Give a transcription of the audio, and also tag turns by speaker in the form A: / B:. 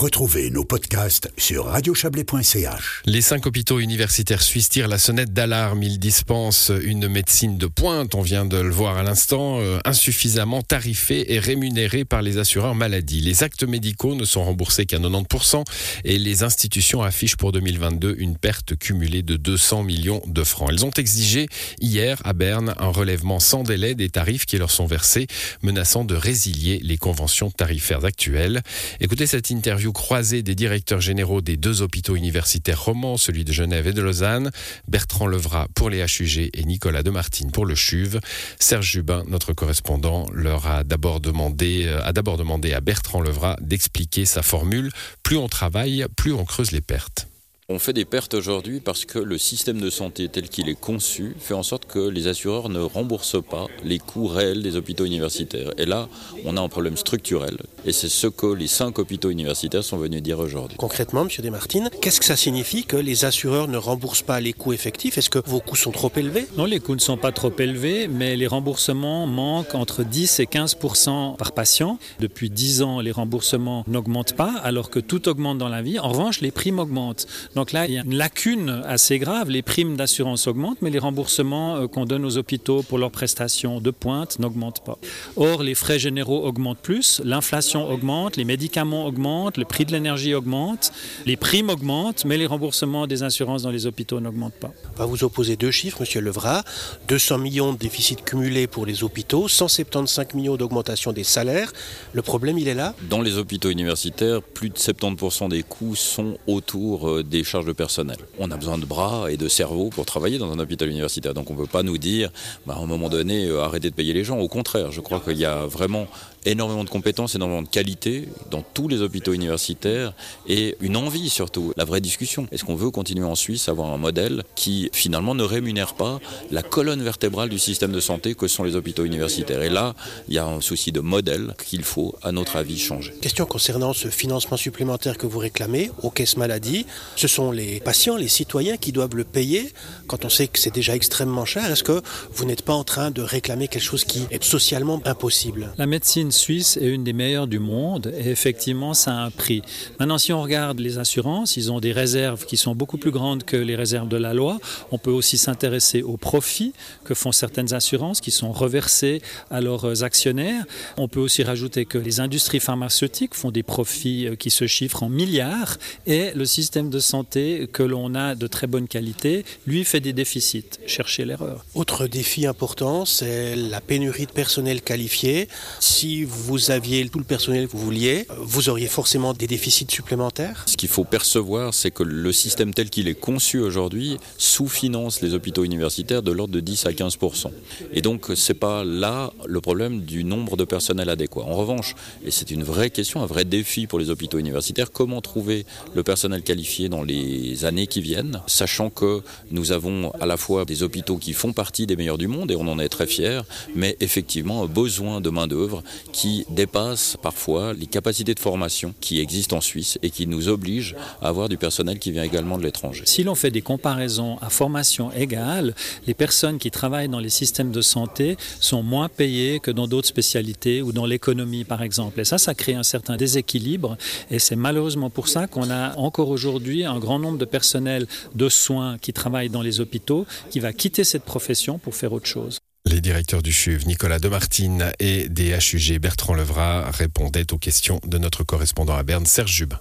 A: Retrouvez nos podcasts sur radiochablais.ch.
B: Les cinq hôpitaux universitaires suisses tirent la sonnette d'alarme. Ils dispensent une médecine de pointe, on vient de le voir à l'instant, euh, insuffisamment tarifée et rémunérée par les assureurs maladie. Les actes médicaux ne sont remboursés qu'à 90% et les institutions affichent pour 2022 une perte cumulée de 200 millions de francs. Elles ont exigé hier à Berne un relèvement sans délai des tarifs qui leur sont versés, menaçant de résilier les conventions tarifaires actuelles. Écoutez cette interview croisée des directeurs généraux des deux hôpitaux universitaires romans, celui de Genève et de Lausanne, Bertrand Levrat pour les HUG et Nicolas Demartine pour le CHUV. Serge Jubin, notre correspondant, leur a d'abord demandé, euh, a d'abord demandé à Bertrand Levrat d'expliquer sa formule. Plus on travaille, plus on creuse les pertes.
C: On fait des pertes aujourd'hui parce que le système de santé tel qu'il est conçu fait en sorte que les assureurs ne remboursent pas les coûts réels des hôpitaux universitaires. Et là, on a un problème structurel. Et c'est ce que les cinq hôpitaux universitaires sont venus dire aujourd'hui.
D: Concrètement, M. Desmartines, qu'est-ce que ça signifie que les assureurs ne remboursent pas les coûts effectifs? Est-ce que vos coûts sont trop élevés?
E: Non, les coûts ne sont pas trop élevés, mais les remboursements manquent entre 10 et 15% par patient. Depuis 10 ans, les remboursements n'augmentent pas, alors que tout augmente dans la vie. En revanche, les primes augmentent. Donc là, il y a une lacune assez grave. Les primes d'assurance augmentent, mais les remboursements euh, qu'on donne aux hôpitaux pour leurs prestations de pointe n'augmentent pas. Or, les frais généraux augmentent plus, l'inflation augmente, les médicaments augmentent, le prix de l'énergie augmente, les primes augmentent, mais les remboursements des assurances dans les hôpitaux n'augmentent pas.
D: On va vous opposer deux chiffres, Monsieur Levrat. 200 millions de déficit cumulés pour les hôpitaux, 175 millions d'augmentation des salaires. Le problème, il est là?
C: Dans les hôpitaux universitaires, plus de 70% des coûts sont autour euh, des de personnel. On a besoin de bras et de cerveau pour travailler dans un hôpital universitaire. Donc on ne peut pas nous dire, bah, à un moment donné, euh, arrêtez de payer les gens. Au contraire, je crois qu'il y a vraiment énormément de compétences, énormément de qualité dans tous les hôpitaux universitaires et une envie surtout, la vraie discussion. Est-ce qu'on veut continuer en Suisse à avoir un modèle qui finalement ne rémunère pas la colonne vertébrale du système de santé que sont les hôpitaux universitaires? Et là, il y a un souci de modèle qu'il faut, à notre avis, changer.
D: Question concernant ce financement supplémentaire que vous réclamez aux caisses maladie. Ce sont les patients, les citoyens qui doivent le payer quand on sait que c'est déjà extrêmement cher. Est-ce que vous n'êtes pas en train de réclamer quelque chose qui est socialement impossible?
E: La médecine suisse est une des meilleures du monde et effectivement ça a un prix. Maintenant si on regarde les assurances, ils ont des réserves qui sont beaucoup plus grandes que les réserves de la loi. On peut aussi s'intéresser aux profits que font certaines assurances qui sont reversés à leurs actionnaires. On peut aussi rajouter que les industries pharmaceutiques font des profits euh, qui se chiffrent en milliards et le système de santé que l'on a de très bonne qualité, lui fait des déficits. Cherchez l'erreur.
D: Autre défi important, c'est la pénurie de personnel qualifié. Si vous aviez tout le personnel que vous vouliez, vous auriez forcément des déficits supplémentaires?
C: Ce qu'il faut percevoir, c'est que le système tel qu'il est conçu aujourd'hui sous-finance les hôpitaux universitaires de l'ordre de 10 à 15% Et donc, c'est pas là le problème du nombre de personnel adéquat. En revanche, et c'est une vraie question, un vrai défi pour les hôpitaux universitaires, comment trouver le personnel qualifié dans les années qui viennent, sachant que nous avons à la fois des hôpitaux qui font partie des meilleurs du monde et on en est très fiers, mais effectivement un besoin de main-d'œuvre qui dépasse parfois les capacités de formation qui existent en Suisse et qui nous obligent à avoir du personnel qui vient également de l'étranger.
E: Si l'on fait des comparaisons à formation égale, les personnes qui travaillent dans les systèmes de santé sont moins payées que dans d'autres spécialités ou dans l'économie par exemple. Et ça, ça crée un certain déséquilibre et c'est malheureusement pour ça qu'on a encore aujourd'hui un grand nombre de personnel de soins qui travaillent dans les hôpitaux qui va quitter cette profession pour faire autre chose.
B: Les directeurs du CHUV, Nicolas Demartine et des HUG, Bertrand Levrat, répondaient aux questions de notre correspondant à Berne, Serge Jubin.